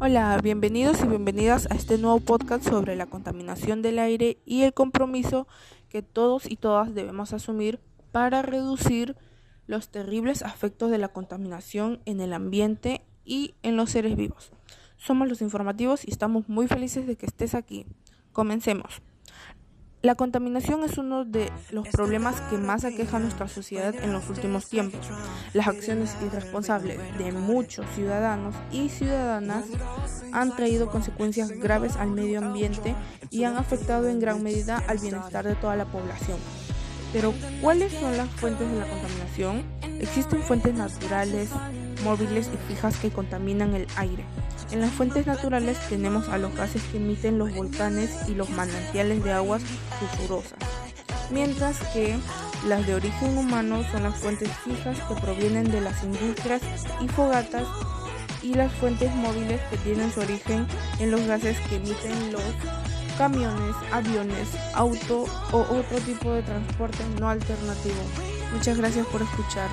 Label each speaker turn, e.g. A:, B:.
A: Hola, bienvenidos y bienvenidas a este nuevo podcast sobre la contaminación del aire y el compromiso que todos y todas debemos asumir para reducir los terribles efectos de la contaminación en el ambiente y en los seres vivos. Somos los informativos y estamos muy felices de que estés aquí. Comencemos. La contaminación es uno de los problemas que más aqueja a nuestra sociedad en los últimos tiempos. Las acciones irresponsables de muchos ciudadanos y ciudadanas han traído consecuencias graves al medio ambiente y han afectado en gran medida al bienestar de toda la población. Pero, ¿cuáles son las fuentes de la contaminación? Existen fuentes naturales, móviles y fijas que contaminan el aire. En las fuentes naturales tenemos a los gases que emiten los volcanes y los manantiales de aguas sulfurosas, mientras que las de origen humano son las fuentes fijas que provienen de las industrias y fogatas y las fuentes móviles que tienen su origen en los gases que emiten los camiones, aviones, auto o otro tipo de transporte no alternativo. Muchas gracias por escuchar.